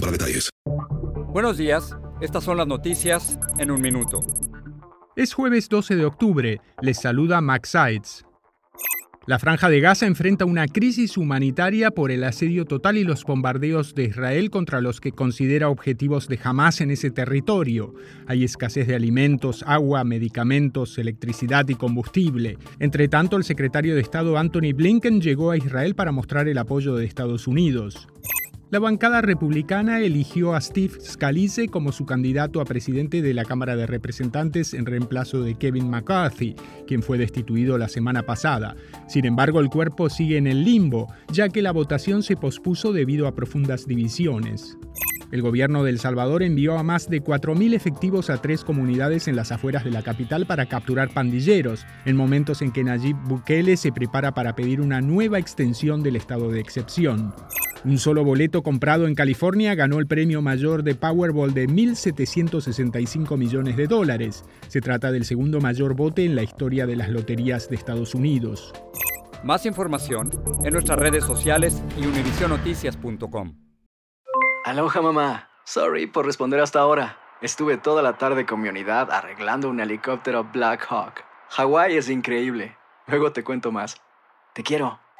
para detalles. Buenos días, estas son las noticias en un minuto. Es jueves 12 de octubre, les saluda Max Sides. La franja de Gaza enfrenta una crisis humanitaria por el asedio total y los bombardeos de Israel contra los que considera objetivos de Hamas en ese territorio. Hay escasez de alimentos, agua, medicamentos, electricidad y combustible. Entre tanto, el secretario de Estado Anthony Blinken llegó a Israel para mostrar el apoyo de Estados Unidos. La bancada republicana eligió a Steve Scalise como su candidato a presidente de la Cámara de Representantes en reemplazo de Kevin McCarthy, quien fue destituido la semana pasada. Sin embargo, el cuerpo sigue en el limbo, ya que la votación se pospuso debido a profundas divisiones. El gobierno de El Salvador envió a más de 4.000 efectivos a tres comunidades en las afueras de la capital para capturar pandilleros, en momentos en que Nayib Bukele se prepara para pedir una nueva extensión del estado de excepción. Un solo boleto comprado en California ganó el premio mayor de Powerball de 1.765 millones de dólares. Se trata del segundo mayor bote en la historia de las loterías de Estados Unidos. Más información en nuestras redes sociales y univisionoticias.com. Aloha mamá. Sorry por responder hasta ahora. Estuve toda la tarde con mi unidad arreglando un helicóptero Black Hawk. Hawái es increíble. Luego te cuento más. Te quiero.